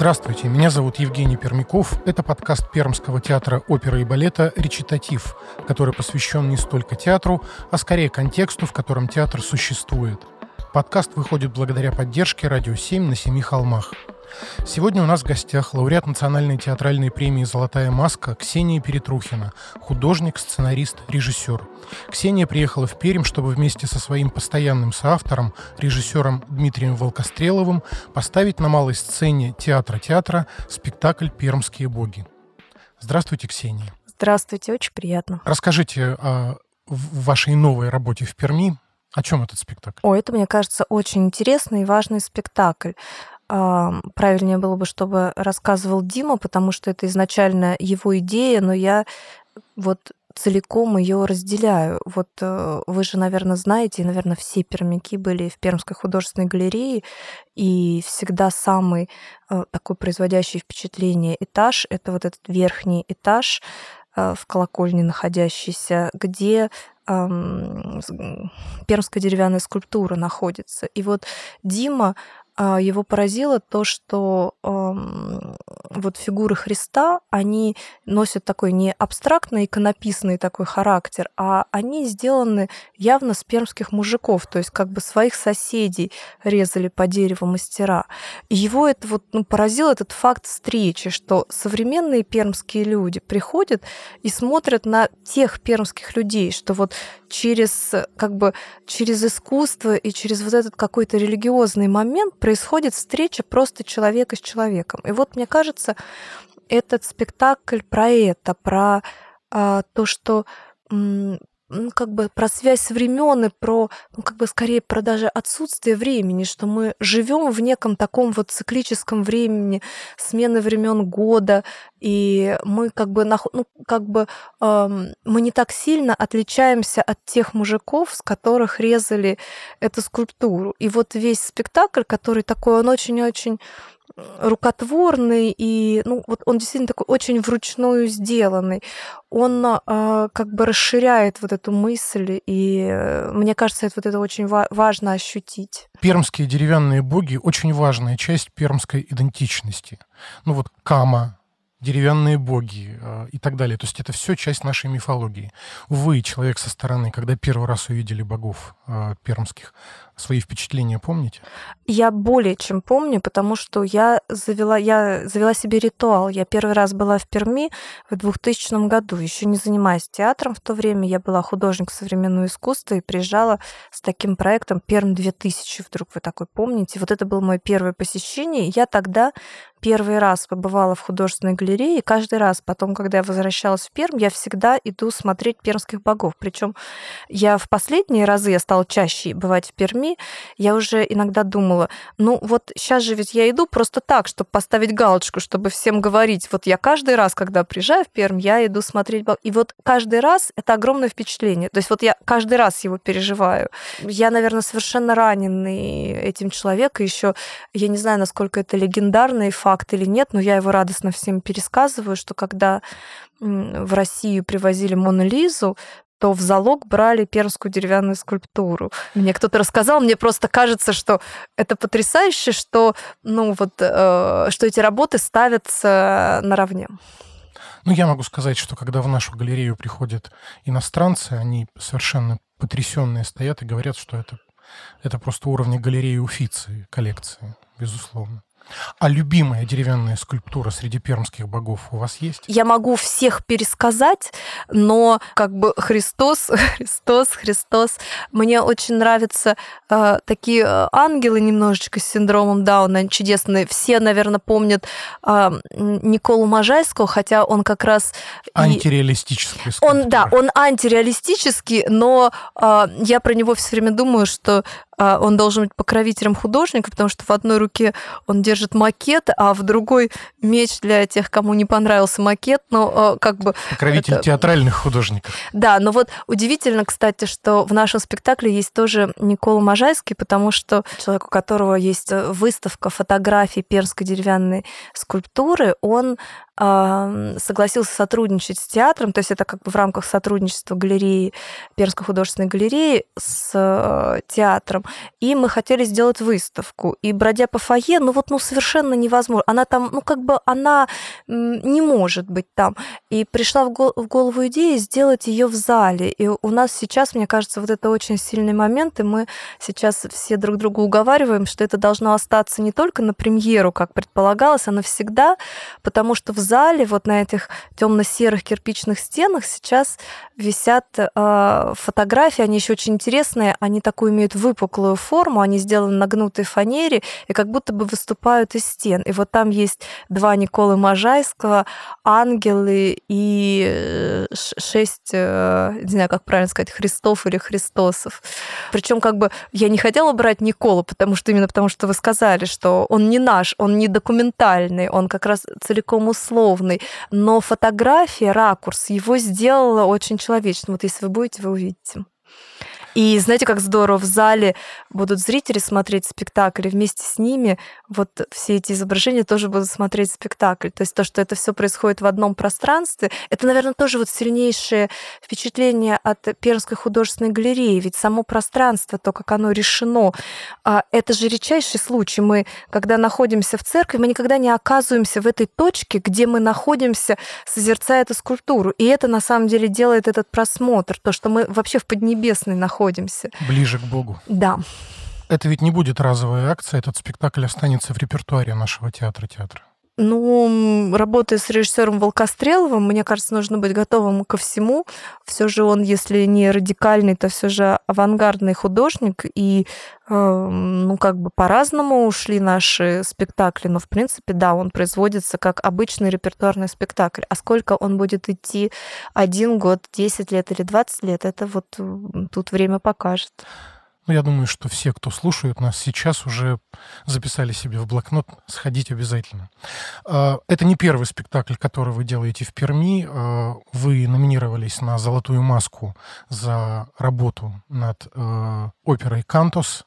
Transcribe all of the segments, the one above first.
Здравствуйте, меня зовут Евгений Пермяков. Это подкаст Пермского театра оперы и балета «Речитатив», который посвящен не столько театру, а скорее контексту, в котором театр существует. Подкаст выходит благодаря поддержке «Радио 7» на Семи холмах. Сегодня у нас в гостях лауреат Национальной театральной премии «Золотая маска» Ксения Перетрухина, художник, сценарист, режиссер. Ксения приехала в Пермь, чтобы вместе со своим постоянным соавтором, режиссером Дмитрием Волкостреловым, поставить на малой сцене театра-театра спектакль «Пермские боги». Здравствуйте, Ксения. Здравствуйте, очень приятно. Расскажите о вашей новой работе в Перми. О чем этот спектакль? О, это, мне кажется, очень интересный и важный спектакль правильнее было бы, чтобы рассказывал Дима, потому что это изначально его идея, но я вот целиком ее разделяю. Вот э, вы же, наверное, знаете, и, наверное, все пермяки были в Пермской художественной галерее, и всегда самый э, такой производящий впечатление этаж — это вот этот верхний этаж э, в колокольне находящийся, где пермская деревянная скульптура находится. И вот Дима а, его поразило то, что вот фигуры Христа, они носят такой не абстрактный иконописный такой характер, а они сделаны явно с пермских мужиков, то есть как бы своих соседей резали по дереву мастера. И его это вот ну, поразил этот факт встречи, что современные пермские люди приходят и смотрят на тех пермских людей, что вот через как бы через искусство и через вот этот какой-то религиозный момент происходит встреча просто человека с человеком. И вот мне кажется, этот спектакль про это, про а, то, что ну, как бы про связь времен и про, ну, как бы скорее про даже отсутствие времени, что мы живем в неком таком вот циклическом времени, смены времен года, и мы как бы, ну, как бы эм, мы не так сильно отличаемся от тех мужиков, с которых резали эту скульптуру. И вот весь спектакль, который такой, он очень-очень рукотворный и ну вот он действительно такой очень вручную сделанный. Он э, как бы расширяет вот эту мысль и э, мне кажется это вот это очень ва- важно ощутить. Пермские деревянные боги очень важная часть пермской идентичности. Ну вот кама деревянные боги э, и так далее. То есть это все часть нашей мифологии. Вы, человек со стороны, когда первый раз увидели богов э, пермских, свои впечатления помните? Я более чем помню, потому что я завела, я завела себе ритуал. Я первый раз была в Перми в 2000 году, еще не занимаясь театром в то время. Я была художник современного искусства и приезжала с таким проектом Перм 2000, вдруг вы такой помните. Вот это было мое первое посещение. Я тогда первый раз побывала в художественной галерее, и каждый раз потом, когда я возвращалась в Перм, я всегда иду смотреть пермских богов. Причем я в последние разы, я стала чаще бывать в Перми, я уже иногда думала, ну вот сейчас же ведь я иду просто так, чтобы поставить галочку, чтобы всем говорить, вот я каждый раз, когда приезжаю в Перм, я иду смотреть бог. И вот каждый раз это огромное впечатление. То есть вот я каждый раз его переживаю. Я, наверное, совершенно раненый этим человеком. Еще я не знаю, насколько это легендарный факт, факт или нет, но я его радостно всем пересказываю, что когда в Россию привозили Мону Лизу, то в залог брали пермскую деревянную скульптуру. Мне кто-то рассказал, мне просто кажется, что это потрясающе, что, ну, вот, э, что эти работы ставятся наравне. Ну, я могу сказать, что когда в нашу галерею приходят иностранцы, они совершенно потрясенные стоят и говорят, что это, это просто уровни галереи Уфицы коллекции, безусловно. А любимая деревянная скульптура среди пермских богов у вас есть? Я могу всех пересказать, но как бы Христос, Христос, Христос. Мне очень нравятся э, такие э, ангелы немножечко с синдромом Дауна, чудесные. Все, наверное, помнят э, Николу Можайского, хотя он как раз... Антиреалистический. Он, да, он антиреалистический, но э, я про него все время думаю, что он должен быть покровителем художника, потому что в одной руке он держит макет, а в другой меч для тех, кому не понравился макет, но а, как бы... Покровитель это... театральных художников. Да, но вот удивительно, кстати, что в нашем спектакле есть тоже Никола Можайский, потому что человек, у которого есть выставка фотографий пермской деревянной скульптуры, он согласился сотрудничать с театром, то есть это как бы в рамках сотрудничества галереи, Пермской художественной галереи с э, театром, и мы хотели сделать выставку. И бродя по фойе, ну вот ну совершенно невозможно. Она там, ну как бы она не может быть там. И пришла в голову идея сделать ее в зале. И у нас сейчас, мне кажется, вот это очень сильный момент, и мы сейчас все друг друга уговариваем, что это должно остаться не только на премьеру, как предполагалось, а навсегда, потому что в зале вот на этих темно-серых кирпичных стенах сейчас висят э, фотографии, они еще очень интересные, они такую имеют выпуклую форму, они сделаны на гнутой фанере и как будто бы выступают из стен. И вот там есть два Николы Можайского, ангелы и э, шесть, э, не знаю, как правильно сказать, Христов или Христосов. Причем как бы я не хотела брать Николу, потому что именно потому что вы сказали, что он не наш, он не документальный, он как раз целиком условный, но фотография, ракурс его сделала очень человечным. Вот если вы будете, вы увидите. И знаете, как здорово, в зале будут зрители смотреть спектакль, и вместе с ними вот все эти изображения тоже будут смотреть спектакль. То есть то, что это все происходит в одном пространстве, это, наверное, тоже вот сильнейшее впечатление от Пермской художественной галереи, ведь само пространство, то, как оно решено, а, это же редчайший случай. Мы, когда находимся в церкви, мы никогда не оказываемся в этой точке, где мы находимся, созерцая эту скульптуру. И это, на самом деле, делает этот просмотр, то, что мы вообще в Поднебесной находимся находимся. Ближе к Богу. Да. Это ведь не будет разовая акция, этот спектакль останется в репертуаре нашего театра-театра. Ну, работая с режиссером Волкостреловым, мне кажется, нужно быть готовым ко всему. Все же он, если не радикальный, то все же авангардный художник. И, э, ну, как бы по-разному ушли наши спектакли. Но, в принципе, да, он производится как обычный репертуарный спектакль. А сколько он будет идти один год, 10 лет или 20 лет, это вот тут время покажет. Ну, я думаю, что все, кто слушают нас сейчас, уже записали себе в блокнот сходить обязательно. А, это не первый спектакль, который вы делаете в Перми. А, вы номинировались на «Золотую маску» за работу над а, оперой «Кантос».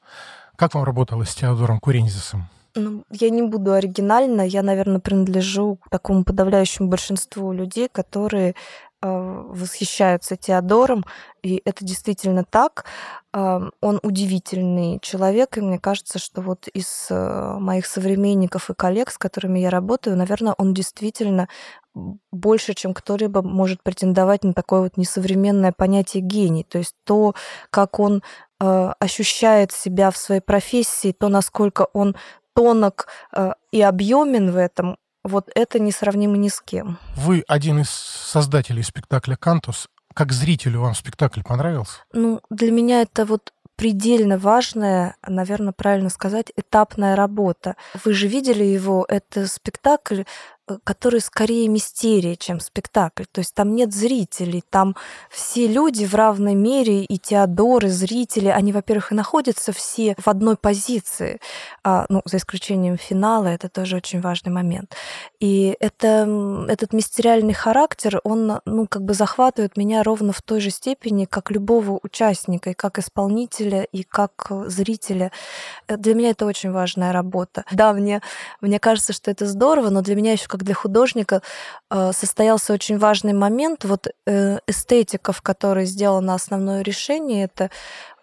Как вам работалось с Теодором Курензисом? Ну, я не буду оригинальна. Я, наверное, принадлежу к такому подавляющему большинству людей, которые восхищаются Теодором, и это действительно так. Он удивительный человек, и мне кажется, что вот из э, моих современников и коллег, с которыми я работаю, наверное, он действительно больше, чем кто-либо может претендовать на такое вот несовременное понятие гений. То есть то, как он э, ощущает себя в своей профессии, то, насколько он тонок э, и объемен в этом, вот это несравнимо ни с кем. Вы один из создателей спектакля «Cantos». Как зрителю вам спектакль понравился? Ну, для меня это вот предельно важная, наверное, правильно сказать, этапная работа. Вы же видели его, это спектакль, который скорее мистерия, чем спектакль. То есть там нет зрителей, там все люди в равной мере, и Теодор, и зрители, они, во-первых, и находятся все в одной позиции, а, ну, за исключением финала, это тоже очень важный момент. И это, этот мистериальный характер, он, ну, как бы захватывает меня ровно в той же степени, как любого участника, и как исполнителя, и как зрителя. Э, для меня это очень важная работа. Да, мне, мне кажется, что это здорово, но для меня еще как для художника э, состоялся очень важный момент. Вот э, эстетика, в которой сделано основное решение, это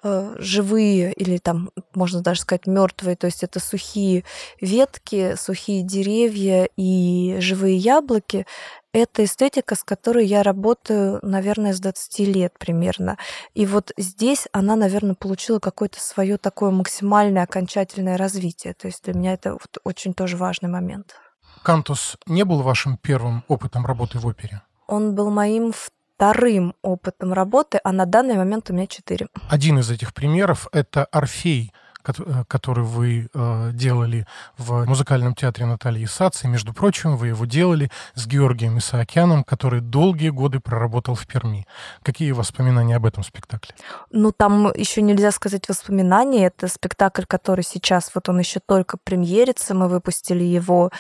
э, живые или там можно даже сказать мертвые, то есть это сухие ветки, сухие деревья и живые яблоки. Это эстетика, с которой я работаю, наверное, с 20 лет примерно. И вот здесь она, наверное, получила какое-то свое такое максимальное окончательное развитие. То есть для меня это вот очень тоже важный момент. Cantos не был вашим первым опытом работы в опере? Он был моим вторым опытом работы, а на данный момент у меня четыре. Один из этих примеров — это «Орфей», э, который вы э, делали в музыкальном театре Натальи Сац. И, между прочим, вы его делали с Георгием Исаакяном, который долгие годы проработал в Перми. Какие воспоминания об этом спектакле? Ну, там еще нельзя сказать воспоминания. Это спектакль, который сейчас, вот он еще только премьерится. Мы выпустили его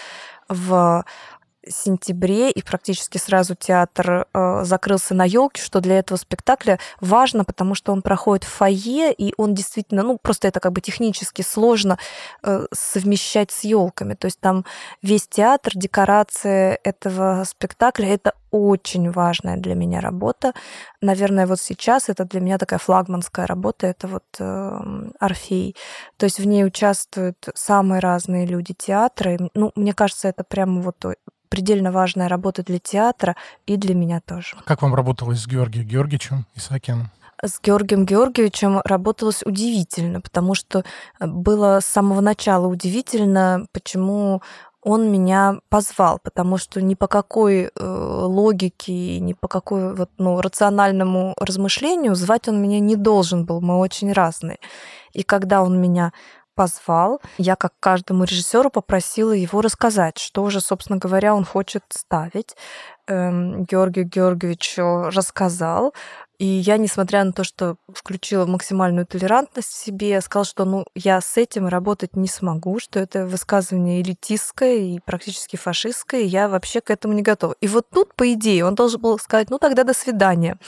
в сентябре, и практически сразу театр э, закрылся на елке, что для этого спектакля важно, потому что он проходит в фойе, и он действительно, ну, просто это как бы технически сложно э, совмещать с елками. То есть там весь театр, декорация этого спектакля это очень важная для меня работа. Наверное, вот сейчас это для меня такая флагманская работа, это вот э, Орфей. То есть в ней участвуют самые разные люди театра. И, ну, мне кажется, это прямо вот предельно важная работа для театра и для меня тоже. Как вам работалось с Георгием Георгиевичем Исаакяном? с Георгием Георгиевичем работалось удивительно, потому что было с самого начала удивительно, почему он меня позвал, потому что ни по какой э, логике, ни по какой вот, ну, рациональному размышлению звать он меня не должен был. Мы очень разные. И когда он меня позвал, я, как каждому режиссеру, попросила его рассказать, что же, собственно говоря, он хочет ставить. Эм, Георгий Георгиевич рассказал, и я, несмотря на то, что включила максимальную толерантность в себе, сказала, что ну, я с этим работать не смогу, что это высказывание элитистское и практически фашистское, и я вообще к этому не готова. И вот тут, по идее, он должен был сказать, ну тогда до свидания.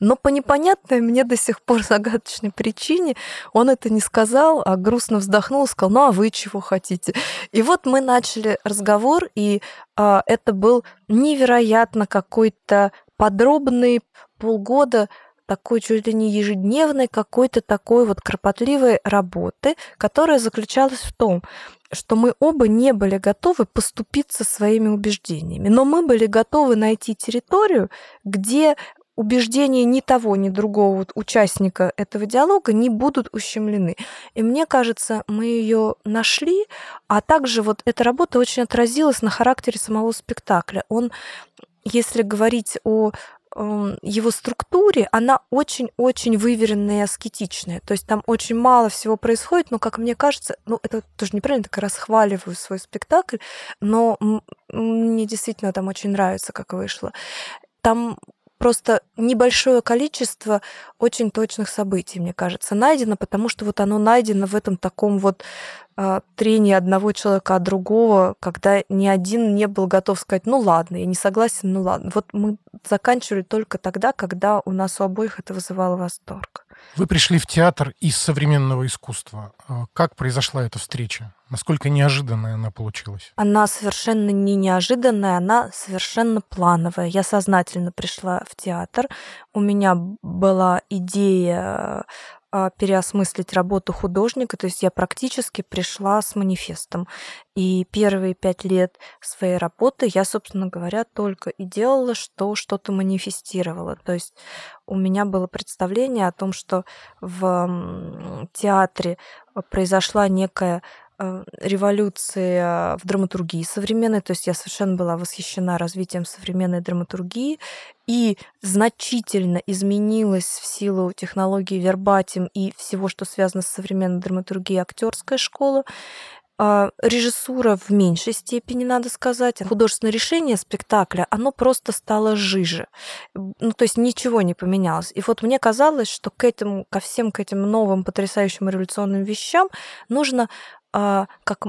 Но по непонятной мне до сих пор загадочной причине он это не сказал, а грустно вздохнул и сказал, ну а вы чего хотите? И вот мы начали разговор, и а, это был невероятно какой-то подробный полгода такой чуть ли не ежедневной какой-то такой вот кропотливой работы, которая заключалась в том, что мы оба не были готовы поступиться своими убеждениями, но мы были готовы найти территорию, где убеждения ни того, ни другого участника этого диалога не будут ущемлены. И мне кажется, мы ее нашли, а также вот эта работа очень отразилась на характере самого спектакля. Он если говорить о Эм, его структуре, она очень-очень выверенная и аскетичная. То есть там очень мало всего происходит, но, как мне кажется, ну, это тоже неправильно, так расхваливаю свой спектакль, но мне действительно там очень нравится, как вышло. Там просто небольшое количество очень точных событий, мне кажется, найдено, потому что вот оно найдено в этом таком вот а, трении одного человека от другого, когда ни один не был готов сказать, ну ладно, я не согласен, ну ладно. Вот мы заканчивали только тогда, когда у нас у обоих это вызывало восторг. Вы пришли в театр из современного искусства. А как произошла эта встреча? Насколько неожиданная она получилась? Она совершенно не неожиданная, она совершенно плановая. Я сознательно пришла в театр. У меня была идея а, переосмыслить работу художника, то есть я практически пришла с манифестом. И первые пять лет своей работы я, собственно говоря, только и делала, что что-то манифестировала. То есть у меня было представление о том, что в театре произошла некая Э, революция в драматургии современной, то есть я совершенно была восхищена развитием современной драматургии и значительно изменилась в силу технологии вербатим и всего, что связано с современной драматургией актерская школа. Режиссура в меньшей степени, надо сказать. Художественное решение спектакля, оно просто стало жиже. Ну, то есть ничего не поменялось. И вот мне казалось, что к этому, ко всем к этим новым потрясающим революционным вещам нужно как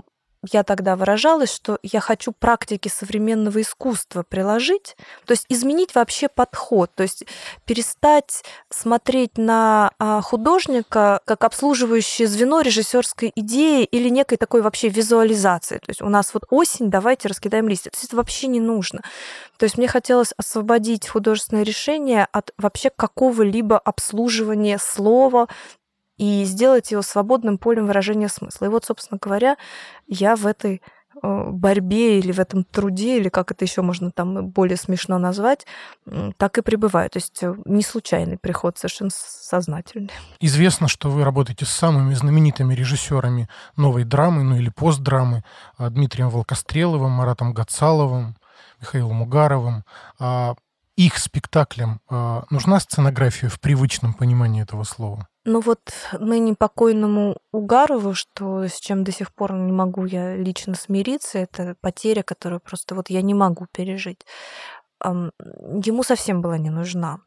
я тогда выражалась, что я хочу практики современного искусства приложить, то есть изменить вообще подход, то есть перестать смотреть на а, художника как обслуживающее звено режиссерской идеи или некой такой вообще визуализации. То есть у нас вот осень, давайте раскидаем листья. То есть это вообще не нужно. То есть мне хотелось освободить художественное решение от вообще какого-либо обслуживания слова, и сделать его свободным полем выражения смысла. И вот, собственно говоря, я в этой э, борьбе или в этом труде, или как это еще можно там более смешно назвать, так и пребываю. То есть э, не случайный приход, совершенно сознательный. Известно, что вы работаете с самыми знаменитыми режиссерами новой драмы, ну или постдрамы, э, Дмитрием Волкостреловым, Маратом Гацаловым, Михаилом Угаровым. Их спектаклям нужна сценография в привычном понимании этого слова? Ну вот ныне покойному Угарову, что с чем до сих пор не могу я лично смириться, это потеря, которую просто вот я не могу пережить. ему совсем была не нужна.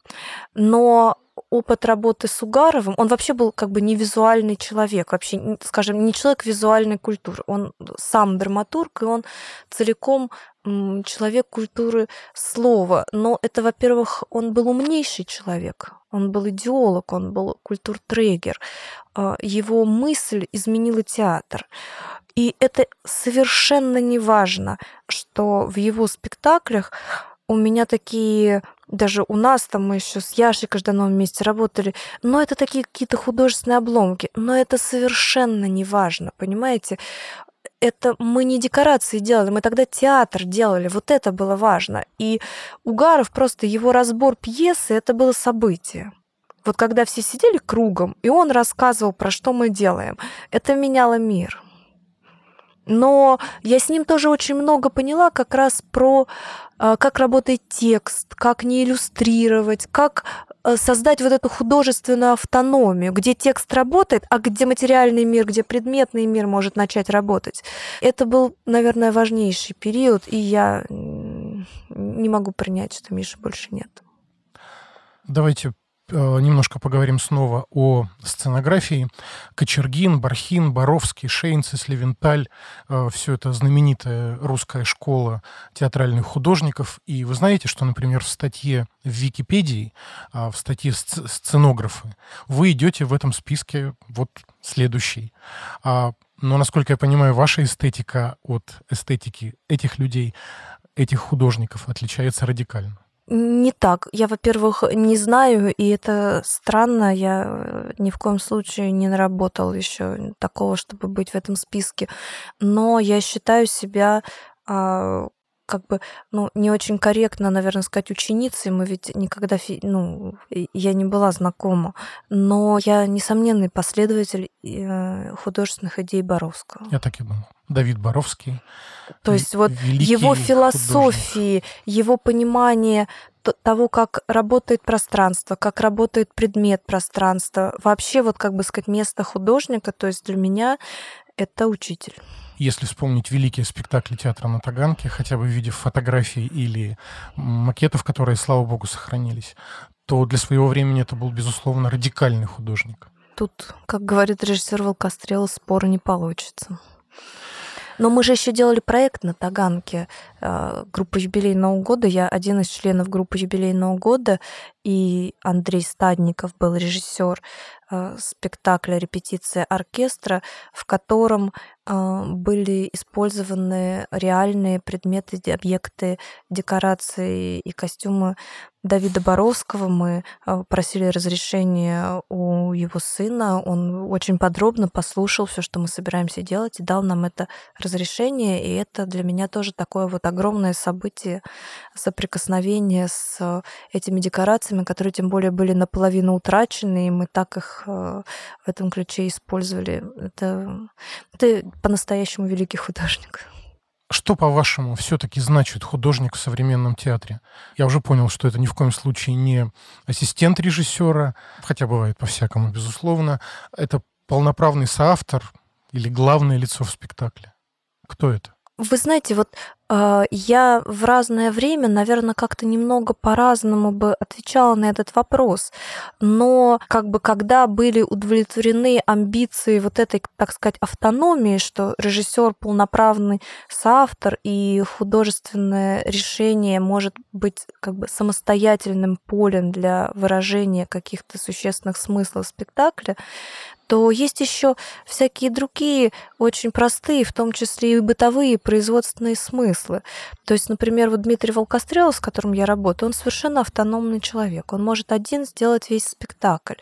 Но опыт работы с Угаровым, он вообще был как бы не визуальный человек, вообще, скажем, не человек визуальной культуры. Он сам драматург, и он целиком человек культуры слова. Но это, во-первых, он был умнейший человек, он был идеолог, он был культуртрегер. А, его мысль изменила театр. И это совершенно не важно, что в его спектаклях у меня такие, даже у нас там мы еще с Яшей Каждановым вместе работали, но это такие какие-то художественные обломки, но это совершенно не важно, понимаете? это мы не декорации делали, мы тогда театр делали, вот это было важно. И Угаров просто его разбор пьесы, это было событие. Вот когда все сидели кругом, и он рассказывал, про что мы делаем, это меняло мир. Но я с ним тоже очень много поняла как раз про а, как работает текст, как не иллюстрировать, как э, создать вот эту художественную автономию, где текст работает, а где материальный мир, где предметный мир может начать работать. Это был, наверное, важнейший период, и я не могу принять, что Миши больше нет. Давайте немножко поговорим снова о сценографии. Кочергин, Бархин, Боровский, Шейнцес, Левенталь э, – все это знаменитая русская школа театральных художников. И вы знаете, что, например, в статье в Википедии, а, в статье «Сценографы» вы идете в этом списке вот следующий. А, но, насколько я понимаю, ваша эстетика от эстетики этих людей, этих художников отличается радикально. Не так. Я, во-первых, не знаю, и это странно. Я э, ни в коем случае не наработал еще такого, чтобы быть в этом списке. Но я считаю себя а, как бы, ну, не очень корректно, наверное, сказать ученицей, мы ведь никогда, ну, я не была знакома, но я несомненный последователь э, художественных идей Боровского. Я так и думал. Давид Боровский. То есть вот его философии, художник. его понимание того, как работает пространство, как работает предмет пространства, вообще вот, как бы сказать, место художника, то есть для меня это учитель. Если вспомнить великие спектакли театра на Таганке, хотя бы в виде фотографий или макетов, которые, слава богу, сохранились, то для своего времени это был, безусловно, радикальный художник. Тут, как говорит режиссер Волкострел, спора не получится. Но мы же еще делали проект на Таганке, э, группа юбилейного года. Я один из членов группы юбилейного года, и Андрей Стадников был режиссер э, спектакля «Репетиция оркестра», в котором э, были использованы реальные предметы, объекты, декорации и костюмы Давида Боровского. Мы э, просили разрешения у его сына. Он очень подробно послушал все, что мы собираемся делать, и дал нам это разрешение. И это для меня тоже такое вот огромное событие, соприкосновение с этими декорациями, которые тем более были наполовину утрачены, и мы так их Э, в этом ключе использовали. Это, это по-настоящему великий художник. Что, по-вашему, все-таки значит художник в современном театре? Я уже понял, что это ни в коем случае не ассистент режиссера, хотя бывает по-всякому, безусловно. Это полноправный соавтор или главное лицо в спектакле. Кто это? Вы знаете, вот я в разное время, наверное, как-то немного по-разному бы отвечала на этот вопрос. Но как бы когда были удовлетворены амбиции вот этой, так сказать, автономии, что режиссер полноправный соавтор и художественное решение может быть как бы самостоятельным полем для выражения каких-то существенных смыслов спектакля, то есть еще всякие другие очень простые, в том числе и бытовые производственные смыслы. То есть, например, вот Дмитрий Волкострелов, с которым я работаю, он совершенно автономный человек. Он может один сделать весь спектакль.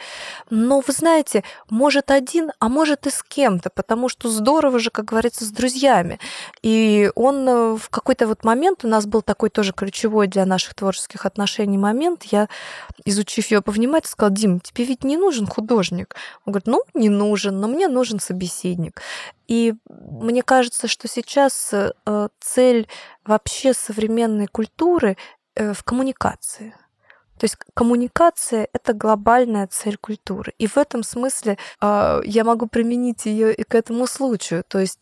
Но, вы знаете, может один, а может и с кем-то, потому что здорово же, как говорится, с друзьями. И он э, в какой-то вот момент, у нас был такой тоже ключевой для наших творческих отношений момент, я, изучив его повнимательнее, сказала, Дим, тебе ведь не нужен художник. Он говорит, ну, не нужен, но мне нужен собеседник. И мне кажется, что сейчас э, цель вообще современной культуры э, в коммуникации. То есть коммуникация — это глобальная цель культуры. И в этом смысле э, я могу применить ее и к этому случаю. То есть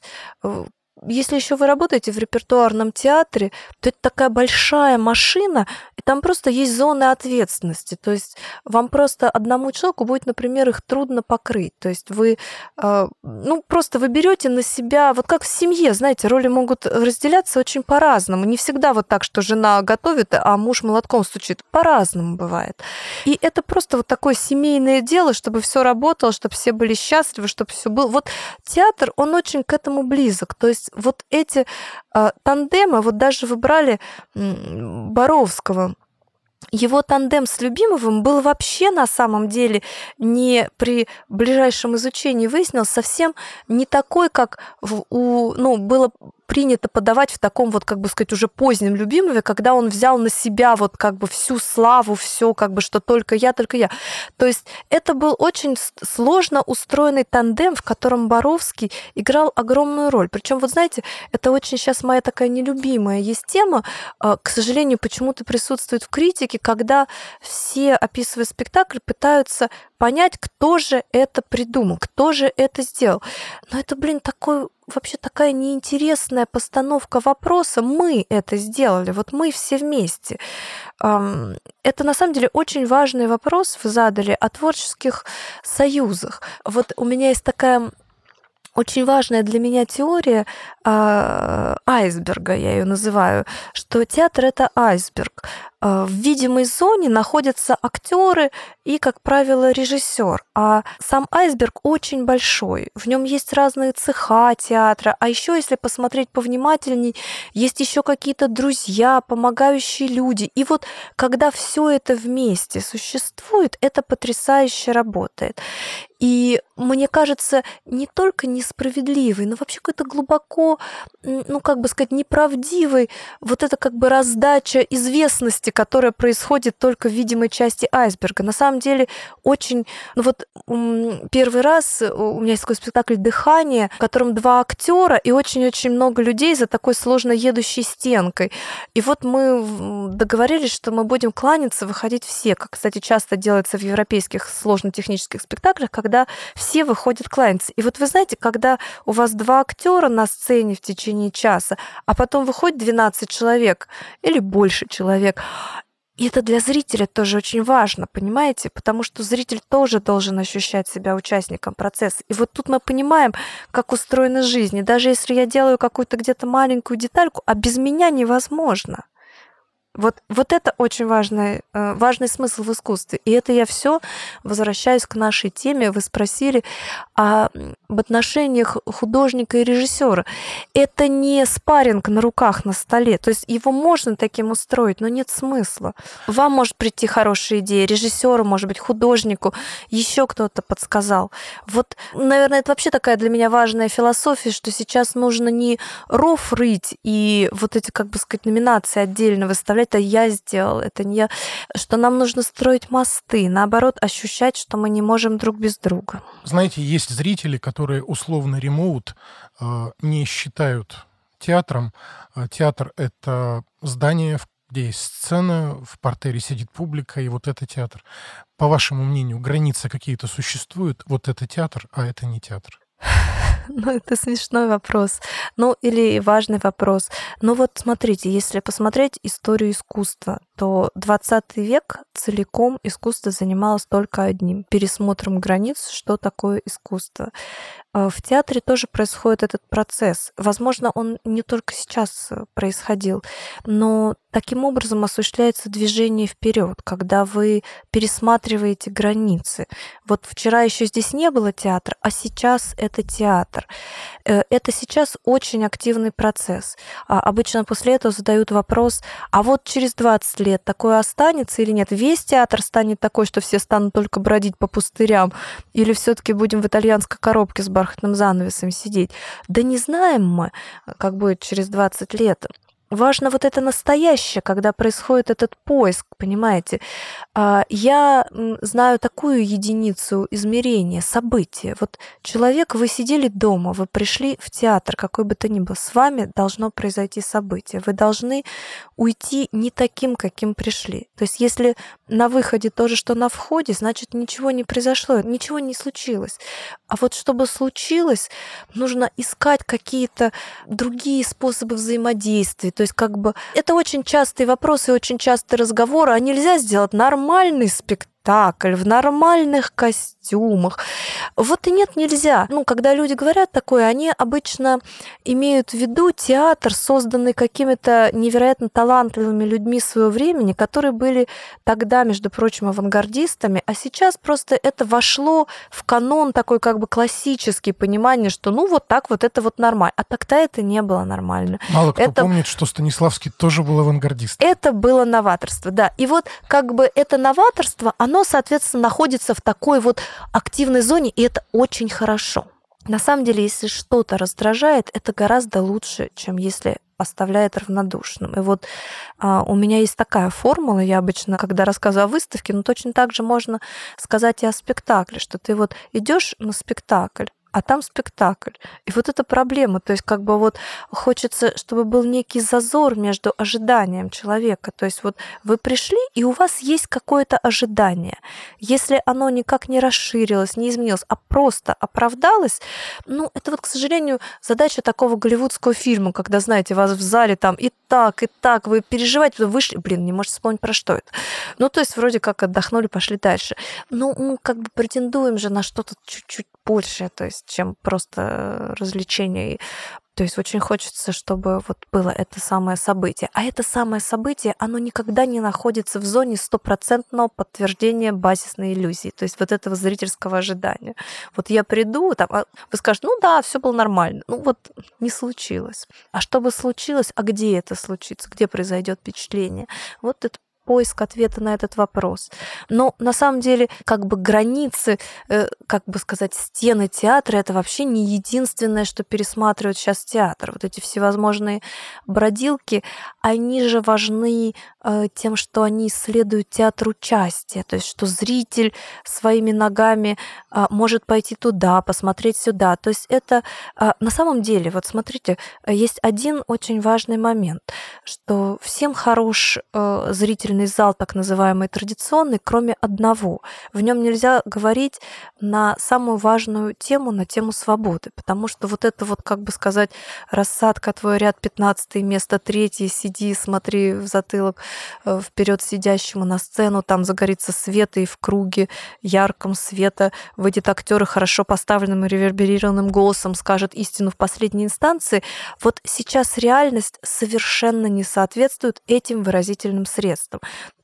если еще вы работаете в репертуарном театре, то это такая большая машина, и там просто есть зоны ответственности. То есть вам просто одному человеку будет, например, их трудно покрыть. То есть вы, э, ну, просто вы берете на себя, вот как в семье, знаете, роли могут разделяться очень по-разному. Не всегда вот так, что жена готовит, а муж молотком стучит. По-разному бывает. И это просто вот такое семейное дело, чтобы все работало, чтобы все были счастливы, чтобы все было. Вот театр, он очень к этому близок. То есть вот эти э, тандемы, вот даже выбрали Боровского, его тандем с Любимовым был вообще на самом деле не при ближайшем изучении выяснилось совсем не такой, как в, у, ну, было принято подавать в таком вот, как бы сказать, уже позднем Любимове, когда он взял на себя вот как бы всю славу, все как бы, что только я, только я. То есть это был очень сложно устроенный тандем, в котором Боровский играл огромную роль. Причем, вот знаете, это очень сейчас моя такая нелюбимая есть тема, а, к сожалению, почему-то присутствует в критике, когда все, описывая спектакль, пытаются понять, кто же это придумал, кто же это сделал. Но это, блин, такой вообще такая неинтересная постановка вопроса. Мы это сделали, вот мы все вместе. Это на самом деле очень важный вопрос вы задали о творческих союзах. Вот у меня есть такая очень важная для меня теория э, айсберга, я ее называю, что театр это айсберг. Э, в видимой зоне находятся актеры и, как правило, режиссер. А сам айсберг очень большой. В нем есть разные цеха театра. А еще, если посмотреть повнимательней, есть еще какие-то друзья, помогающие люди. И вот когда все это вместе существует, это потрясающе работает. И мне кажется, не только несправедливый, но вообще какой-то глубоко, ну, как бы сказать, неправдивый вот это как бы раздача известности, которая происходит только в видимой части айсберга. На самом деле очень... Ну вот первый раз у меня есть такой спектакль «Дыхание», в котором два актера и очень-очень много людей за такой сложно едущей стенкой. И вот мы договорились, что мы будем кланяться, выходить все, как, кстати, часто делается в европейских сложно-технических спектаклях, когда все выходят кланяться. И вот вы знаете, когда у вас два актера на сцене в течение часа, а потом выходит 12 человек или больше человек, и это для зрителя тоже очень важно, понимаете? Потому что зритель тоже должен ощущать себя участником процесса. И вот тут мы понимаем, как устроена жизнь. И даже если я делаю какую-то где-то маленькую детальку, а без меня невозможно. Вот, вот это очень важный, э, важный смысл в искусстве. И это я все возвращаюсь к нашей теме. Вы спросили о, об отношениях художника и режиссера. Это не спарринг на руках на столе. То есть его можно таким устроить, но нет смысла. Вам может прийти хорошая идея, режиссеру, может быть, художнику, еще кто-то подсказал. Вот, наверное, это вообще такая для меня важная философия, что сейчас нужно не ров рыть и вот эти, как бы сказать, номинации отдельно выставлять, это я сделал, это не я, что нам нужно строить мосты, наоборот, ощущать, что мы не можем друг без друга. Знаете, есть зрители, которые условно ремоут э, не считают театром. Э, театр — это здание, где есть сцена, в портере сидит публика, и вот это театр. По вашему мнению, границы какие-то существуют? Вот это театр, а это не театр. Ну, это смешной вопрос. Ну, или важный вопрос. Ну вот смотрите, если посмотреть историю искусства, то 20 век целиком искусство занималось только одним – пересмотром границ, что такое искусство. Э, в театре тоже происходит этот процесс. Возможно, он не только сейчас э, происходил, но таким образом осуществляется движение вперед, когда вы пересматриваете границы. Вот вчера еще здесь не было театра, а сейчас это театр. Э, это сейчас очень активный процесс. А обычно после этого задают вопрос, а вот через 20 лет такое останется или нет? Весь театр станет такой, что все станут только бродить по пустырям? Или все-таки будем в итальянской коробке с бархатным занавесом сидеть. Да не знаем мы, как будет через 20 лет. Важно вот это настоящее, когда происходит этот поиск, понимаете. А, я знаю такую единицу измерения, события. Вот человек, вы сидели дома, вы пришли в театр, какой бы то ни был, с вами должно произойти событие. Вы должны уйти не таким, каким пришли. То есть если на выходе то же, что на входе, значит ничего не произошло, ничего не случилось. А вот чтобы случилось, нужно искать какие-то другие способы взаимодействия. То есть как бы это очень частые вопросы, очень частые разговоры. А нельзя сделать нормальный спектакль спектакль в нормальных костюмах. Вот и нет, нельзя. Ну, когда люди говорят такое, они обычно имеют в виду театр, созданный какими-то невероятно талантливыми людьми своего времени, которые были тогда, между прочим, авангардистами, а сейчас просто это вошло в канон такой как бы классический понимание, что ну вот так вот это вот нормально. А тогда это не было нормально. Мало кто это... помнит, что Станиславский тоже был авангардист. Это было новаторство, да. И вот как бы это новаторство, оно оно, соответственно, находится в такой вот активной зоне, и это очень хорошо. На самом деле, если что-то раздражает, это гораздо лучше, чем если оставляет равнодушным. И вот а, у меня есть такая формула, я обычно, когда рассказываю о выставке, но точно так же можно сказать и о спектакле, что ты вот идешь на спектакль, а там спектакль. И вот эта проблема, то есть как бы вот хочется, чтобы был некий зазор между ожиданием человека. То есть вот вы пришли, и у вас есть какое-то ожидание. Если оно никак не расширилось, не изменилось, а просто оправдалось, ну, это вот, к сожалению, задача такого голливудского фильма, когда, знаете, вас в зале там и так, и так, вы переживаете, вышли, блин, не можете вспомнить, про что это. Ну, то есть вроде как отдохнули, пошли дальше. Ну, мы как бы претендуем же на что-то чуть-чуть большее, то есть чем просто развлечение. То есть очень хочется, чтобы вот было это самое событие. А это самое событие, оно никогда не находится в зоне стопроцентного подтверждения базисной иллюзии, то есть вот этого зрительского ожидания. Вот я приду, там, а вы скажете, ну да, все было нормально. Ну вот не случилось. А чтобы случилось, а где это случится, где произойдет впечатление? Вот это поиск ответа на этот вопрос. Но на самом деле как бы границы, э, как бы сказать, стены театра это вообще не единственное, что пересматривает сейчас театр. Вот эти всевозможные бродилки, они же важны тем, что они исследуют театр участия, то есть что зритель своими ногами э, может пойти туда, посмотреть сюда. То есть это на самом деле, вот смотрите, есть один очень важный момент, что всем хорош зрительный зрительный зал, так называемый традиционный, кроме одного. В нем нельзя говорить на самую важную тему, на тему свободы, потому что вот это вот, как бы сказать, рассадка твой ряд 15 место 3 сиди, смотри в затылок э, вперед сидящему на сцену, там загорится свет, и в круге ярком света выйдет актер хорошо поставленным и реверберированным голосом скажет истину в последней инстанции. Вот сейчас реальность совершенно не соответствует этим выразительным средствам.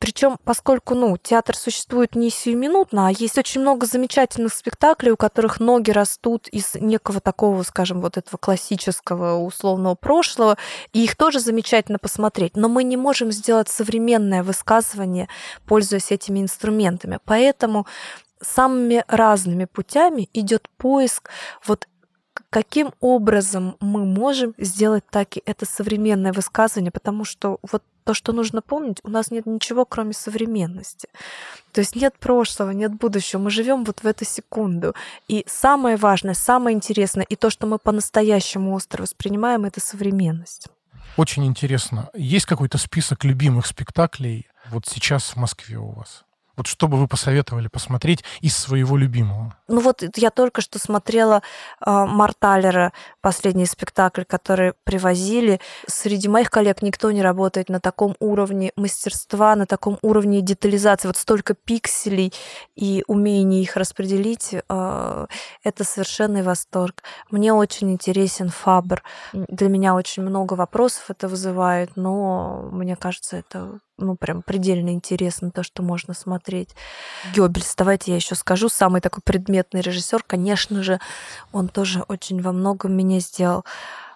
Причем, поскольку ну, театр существует не сиюминутно, а есть очень много замечательных спектаклей, у которых ноги растут из некого такого, скажем, вот этого классического условного прошлого, и их тоже замечательно посмотреть. Но мы не можем сделать современное высказывание, пользуясь этими инструментами. Поэтому самыми разными путями идет поиск вот каким образом мы можем сделать так и это современное высказывание, потому что вот то, что нужно помнить, у нас нет ничего, кроме современности. То есть нет прошлого, нет будущего. Мы живем вот в эту секунду. И самое важное, самое интересное, и то, что мы по-настоящему остро воспринимаем, это современность. Очень интересно. Есть какой-то список любимых спектаклей вот сейчас в Москве у вас? Вот что бы вы посоветовали посмотреть из своего любимого? Ну вот я только что смотрела э, Марталера, последний спектакль, который привозили. Среди моих коллег никто не работает на таком уровне мастерства, на таком уровне детализации. Вот столько пикселей и умение их распределить. Э, это совершенный восторг. Мне очень интересен Фабр. Для меня очень много вопросов это вызывает, но мне кажется, это ну, прям предельно интересно то, что можно смотреть. Гёбельс, давайте я еще скажу, самый такой предметный режиссер, конечно же, он тоже очень во многом меня сделал.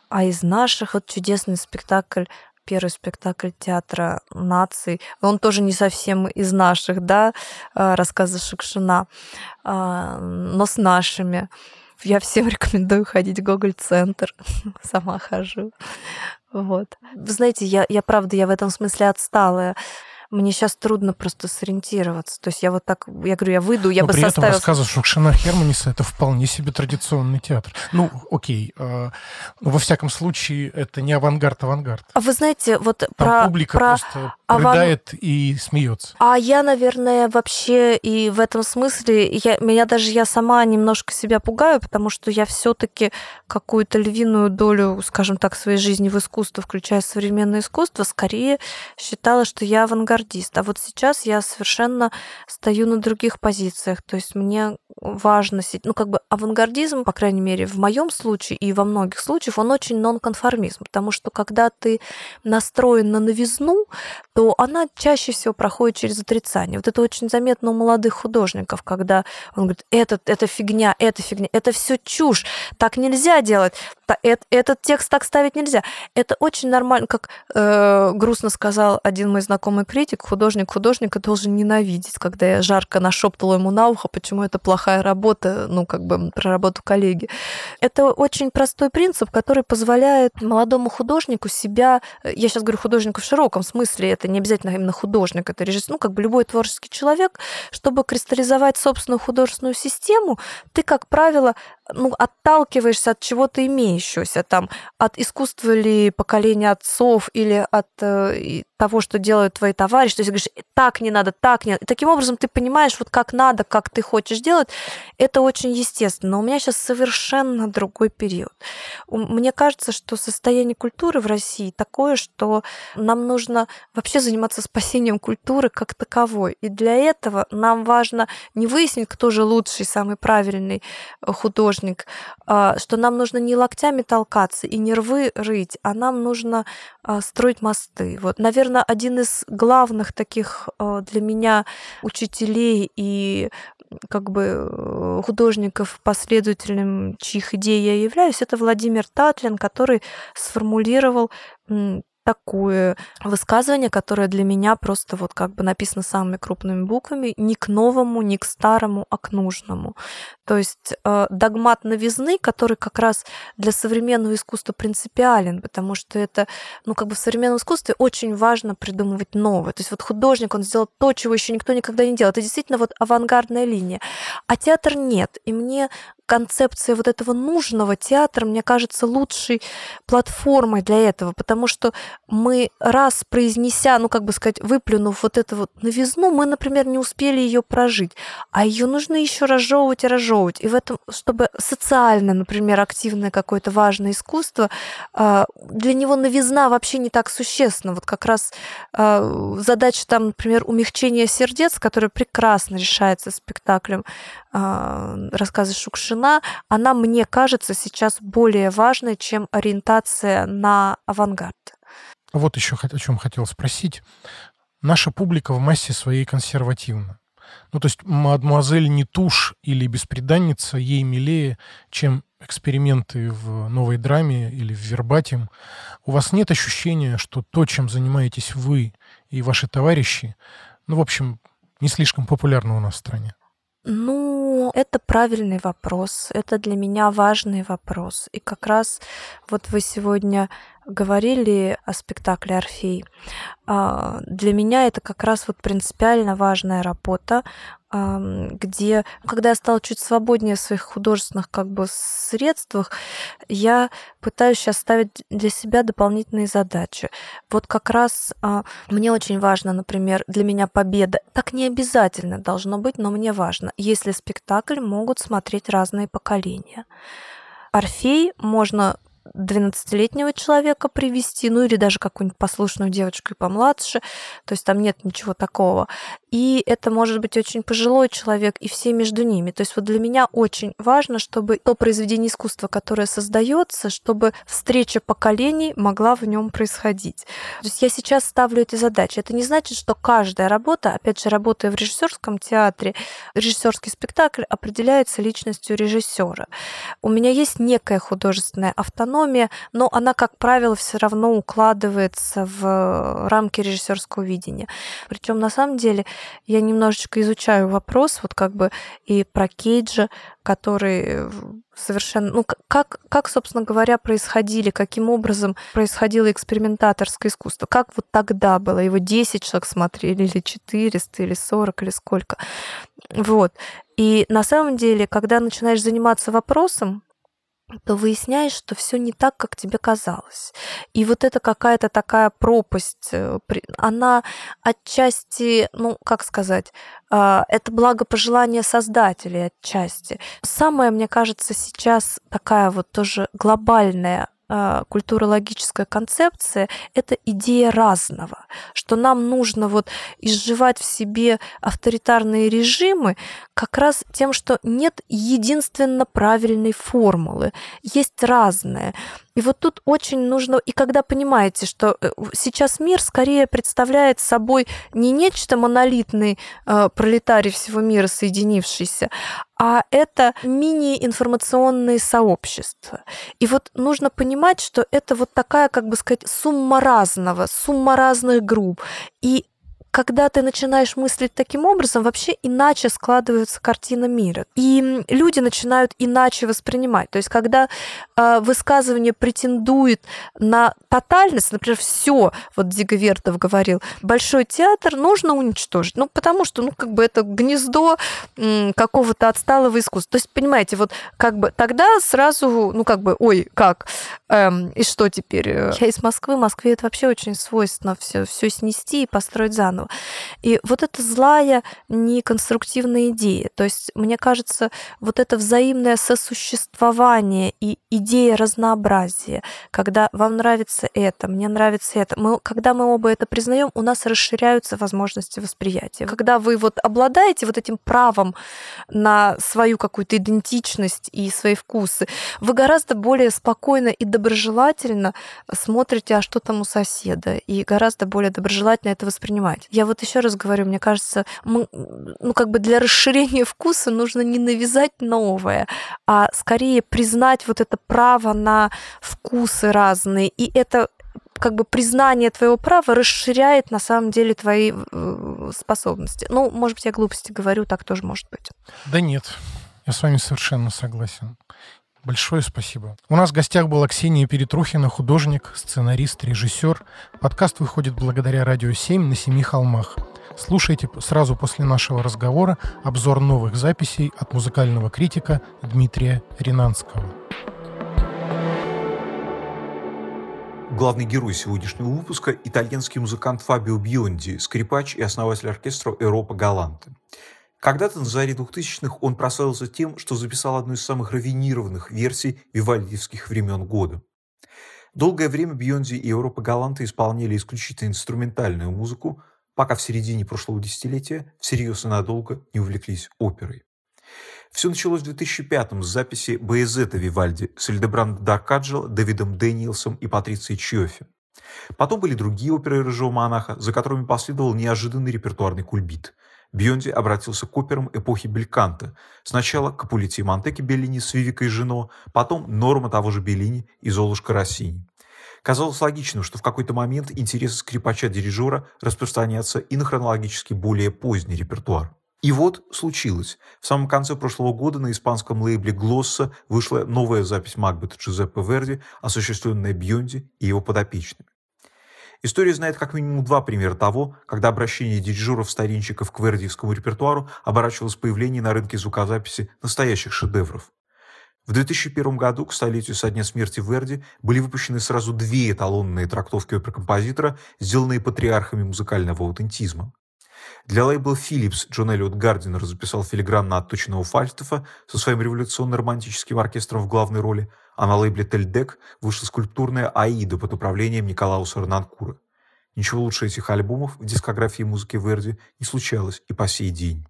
А из наших вот чудесный спектакль первый спектакль театра наций. Он тоже не совсем из наших, да, а, рассказы Шукшина, а, но с нашими. Я всем рекомендую ходить в Гоголь-центр. Сама хожу. Вот. Вы знаете, я, я правда, я в этом смысле отсталая мне сейчас трудно просто сориентироваться. То есть я вот так, я говорю, я выйду, я Но бы при составила... этом рассказы Шукшина Херманиса это вполне себе традиционный театр. Ну, окей. Э, во всяком случае, это не авангард-авангард. А вы знаете, вот Там про... публика про просто аван... рыдает и смеется. А я, наверное, вообще и в этом смысле, я, меня даже я сама немножко себя пугаю, потому что я все-таки какую-то львиную долю, скажем так, своей жизни в искусство, включая современное искусство, скорее считала, что я авангард авангардист. А вот сейчас я совершенно стою на других позициях. То есть мне важно, ну как бы авангардизм, по крайней мере, в моем случае и во многих случаях, он очень нонконформизм, потому что когда ты настроен на новизну, то она чаще всего проходит через отрицание. Вот это очень заметно у молодых художников, когда он говорит, это, это фигня, это фигня, это все чушь, так нельзя делать, этот текст так ставить нельзя. Это очень нормально, как э, грустно сказал один мой знакомый критик, художник художника должен ненавидеть, когда я жарко нашептывала ему на ухо, почему это плохая работа, ну, как бы про работу коллеги. Это очень простой принцип, который позволяет молодому художнику себя, я сейчас говорю художнику в широком смысле, это не обязательно именно художник, это режиссер, ну, как бы любой творческий человек, чтобы кристаллизовать собственную художественную систему, ты, как правило, ну, отталкиваешься от чего-то имеющегося, там, от искусства ли поколения отцов или от э, того, что делают твои товарищи. То есть говоришь, так не надо, так не надо. И таким образом ты понимаешь, вот как надо, как ты хочешь делать. Это очень естественно. Но у меня сейчас совершенно другой период. Мне кажется, что состояние культуры в России такое, что нам нужно вообще заниматься спасением культуры как таковой. И для этого нам важно не выяснить, кто же лучший, самый правильный э, художник, художник, а, что нам нужно не локтями толкаться и не рвы рыть, а нам нужно а, строить мосты. Вот, наверное, один из главных таких а, для меня учителей и как бы художников, последователем чьих идей я являюсь, это Владимир Татлин, который сформулировал такое высказывание, которое для меня просто вот как бы написано самыми крупными буквами, не к новому, не к старому, а к нужному. То есть э, догмат новизны, который как раз для современного искусства принципиален, потому что это, ну как бы в современном искусстве очень важно придумывать новое. То есть вот художник, он сделал то, чего еще никто никогда не делал. Это действительно вот авангардная линия. А театр нет. И мне концепция вот этого нужного театра, мне кажется, лучшей платформой для этого, потому что мы раз произнеся, ну, как бы сказать, выплюнув вот эту вот новизну, мы, например, не успели ее прожить, а ее нужно еще разжевывать и разжевывать. И в этом, чтобы социально, например, активное какое-то важное искусство, а, для него новизна вообще не так существенна. Вот как раз а, задача там, например, умягчения сердец, которая прекрасно решается спектаклем рассказы Шукшина, она, мне кажется, сейчас более важной, чем ориентация на авангард. Вот еще о чем хотел спросить. Наша публика в массе своей консервативна. Ну, то есть мадемуазель не тушь или беспреданница ей милее, чем эксперименты в новой драме или в вербатим. У вас нет ощущения, что то, чем занимаетесь вы и ваши товарищи, ну, в общем, не слишком популярно у нас в стране? Ну, это правильный вопрос. Это для меня важный вопрос. И как раз вот вы сегодня говорили о спектакле «Орфей». А, для меня это как раз вот принципиально важная работа, где, когда я стала чуть свободнее в своих художественных как бы средствах, я пытаюсь сейчас ставить для себя дополнительные задачи. Вот как раз а, мне очень важно, например, для меня победа. Так не обязательно должно быть, но мне важно, если спектакль могут смотреть разные поколения. Орфей можно 12-летнего человека привести, ну или даже какую-нибудь послушную девочку и помладше, то есть там нет ничего такого. И это может быть очень пожилой человек и все между ними. То есть вот для меня очень важно, чтобы то произведение искусства, которое создается, чтобы встреча поколений могла в нем происходить. То есть я сейчас ставлю эти задачи. Это не значит, что каждая работа, опять же, работая в режиссерском театре, режиссерский спектакль определяется личностью режиссера. У меня есть некая художественная автономия, экономия, но она, как правило, все равно укладывается в рамки режиссерского видения. Причем на самом деле я немножечко изучаю вопрос, вот как бы и про Кейджа, который совершенно, ну, как, как, собственно говоря, происходили, каким образом происходило экспериментаторское искусство, как вот тогда было, его 10 человек смотрели, или 400, или 40, или сколько. Вот. И на самом деле, когда начинаешь заниматься вопросом, то выясняешь, что все не так, как тебе казалось. И вот это какая-то такая пропасть, э, она отчасти, ну, как сказать, а, это благопожелание создателей отчасти. Самое, мне кажется, сейчас такая вот тоже глобальная культурологическая концепция – это идея разного, что нам нужно вот изживать в себе авторитарные режимы как раз тем, что нет единственно правильной формулы, есть разное. И вот тут очень нужно, и когда понимаете, что э, сейчас мир скорее представляет собой не нечто монолитный э, пролетарий всего мира соединившийся, а это мини-информационные сообщества. И вот нужно понимать, что это вот такая, как бы сказать, сумма разного, сумма разных групп. И когда ты начинаешь мыслить таким образом, вообще иначе складывается картина мира. И люди начинают иначе воспринимать. То есть, когда э, высказывание претендует на тотальность, например, все, вот Дига Вертов говорил, большой театр нужно уничтожить. Ну, потому что, ну, как бы это гнездо м, какого-то отсталого искусства. То есть, понимаете, вот как бы тогда сразу, ну, как бы, ой, как, эм, и что теперь? Я из Москвы, Москве это вообще очень свойственно все, все снести и построить заново заново. И вот эта злая, неконструктивная идея. То есть, мне кажется, вот это взаимное сосуществование и идея разнообразия, когда вам нравится это, мне нравится это, мы, когда мы оба это признаем, у нас расширяются возможности восприятия. Когда вы вот обладаете вот этим правом на свою какую-то идентичность и свои вкусы, вы гораздо более спокойно и доброжелательно смотрите, а что там у соседа, и гораздо более доброжелательно это воспринимать. Я вот еще раз говорю, мне кажется, мы, ну как бы для расширения вкуса нужно не навязать новое, а скорее признать вот это право на вкусы разные. И это как бы признание твоего права расширяет на самом деле твои э, способности. Ну, может быть, я глупости говорю, так тоже может быть. Да нет, я с вами совершенно согласен. Большое спасибо. У нас в гостях была Ксения Перетрухина, художник, сценарист, режиссер. Подкаст выходит благодаря «Радио 7» на Семи холмах. Слушайте сразу после нашего разговора обзор новых записей от музыкального критика Дмитрия Ринанского. Главный герой сегодняшнего выпуска – итальянский музыкант Фабио Бьонди, скрипач и основатель оркестра «Европа Галанте». Когда-то на заре 2000-х он прославился тем, что записал одну из самых равинированных версий вивальдиевских времен года. Долгое время Бьонзи и Европа Галанта исполняли исключительно инструментальную музыку, пока в середине прошлого десятилетия всерьез и надолго не увлеклись оперой. Все началось в 2005 с записи Боязета Вивальди с Эльдебрандо Даркаджо, Дэвидом Дэниелсом и Патрицией Чьофи. Потом были другие оперы Рыжего Монаха, за которыми последовал неожиданный репертуарный кульбит – Бьонди обратился к операм эпохи Бельканта. Сначала к Аполити Монтеки Беллини с Вивикой Жено, потом Норма того же Беллини и Золушка Россини. Казалось логичным, что в какой-то момент интересы скрипача-дирижера распространятся и на хронологически более поздний репертуар. И вот случилось. В самом конце прошлого года на испанском лейбле «Глосса» вышла новая запись Макбета Джузеппе Верди, осуществленная Бьонди и его подопечными. История знает как минимум два примера того, когда обращение дирижеров-старинщиков к вердиевскому репертуару оборачивалось появлением на рынке звукозаписи настоящих шедевров. В 2001 году, к столетию со дня смерти Верди, были выпущены сразу две эталонные трактовки оперы композитора, сделанные патриархами музыкального аутентизма. Для лейбла Philips Джон Эллиот Гардинер записал филигранно отточенного Фальстефа со своим революционно-романтическим оркестром в главной роли, а на лейбле Тельдек вышла скульптурная «Аида» под управлением Николауса Рнанкура. Ничего лучше этих альбомов в дискографии музыки Верди не случалось и по сей день.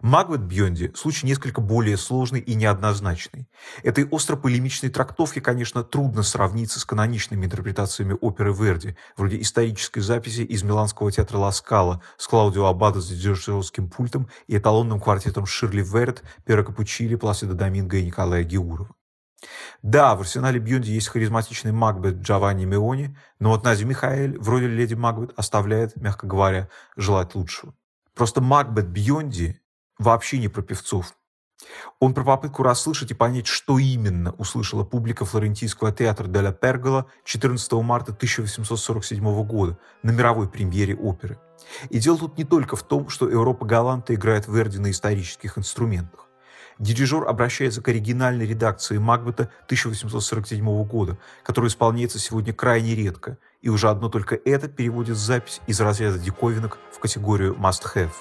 Магвет Бьонди – случай несколько более сложный и неоднозначный. Этой остро-полемичной трактовке, конечно, трудно сравниться с каноничными интерпретациями оперы Верди, вроде исторической записи из Миланского театра Ласкала с Клаудио Аббадо с дирижерским пультом и эталонным квартетом Ширли Верет, Пера Капучили, Пласида Доминго и Николая Геурова. Да, в арсенале Бьонди есть харизматичный Макбет Джованни Меони, но вот Нази Михаэль в роли леди Макбет оставляет, мягко говоря, желать лучшего. Просто Макбет Бьонди вообще не про певцов. Он про попытку расслышать и понять, что именно услышала публика флорентийского театра Деля Пергола 14 марта 1847 года на мировой премьере оперы. И дело тут не только в том, что Европа Галанта играет Верди на исторических инструментах. Дирижер обращается к оригинальной редакции Макбета 1847 года, которая исполняется сегодня крайне редко, и уже одно только это переводит запись из разряда диковинок в категорию «must-have».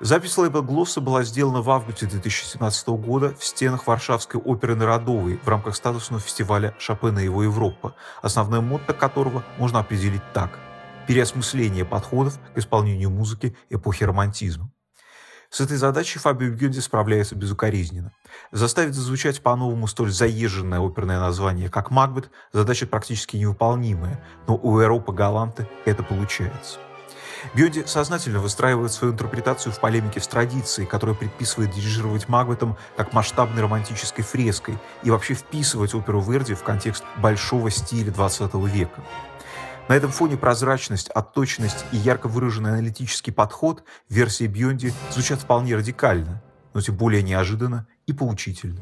Запись лейбла Глосса была сделана в августе 2017 года в стенах Варшавской оперы Народовой в рамках статусного фестиваля Шопена и его Европа, основное мотто которого можно определить так – переосмысление подходов к исполнению музыки эпохи романтизма. С этой задачей Фабио Бьонди справляется безукоризненно. Заставить зазвучать по-новому столь заезженное оперное название, как «Макбет» – задача практически невыполнимая, но у Эропа Галанте это получается. Бьонди сознательно выстраивает свою интерпретацию в полемике с традицией, которая предписывает дирижировать Магбетом как масштабной романтической фреской и вообще вписывать оперу Верди в контекст большого стиля XX века. На этом фоне прозрачность, отточенность и ярко выраженный аналитический подход версии Бьонди звучат вполне радикально, но тем более неожиданно и поучительно.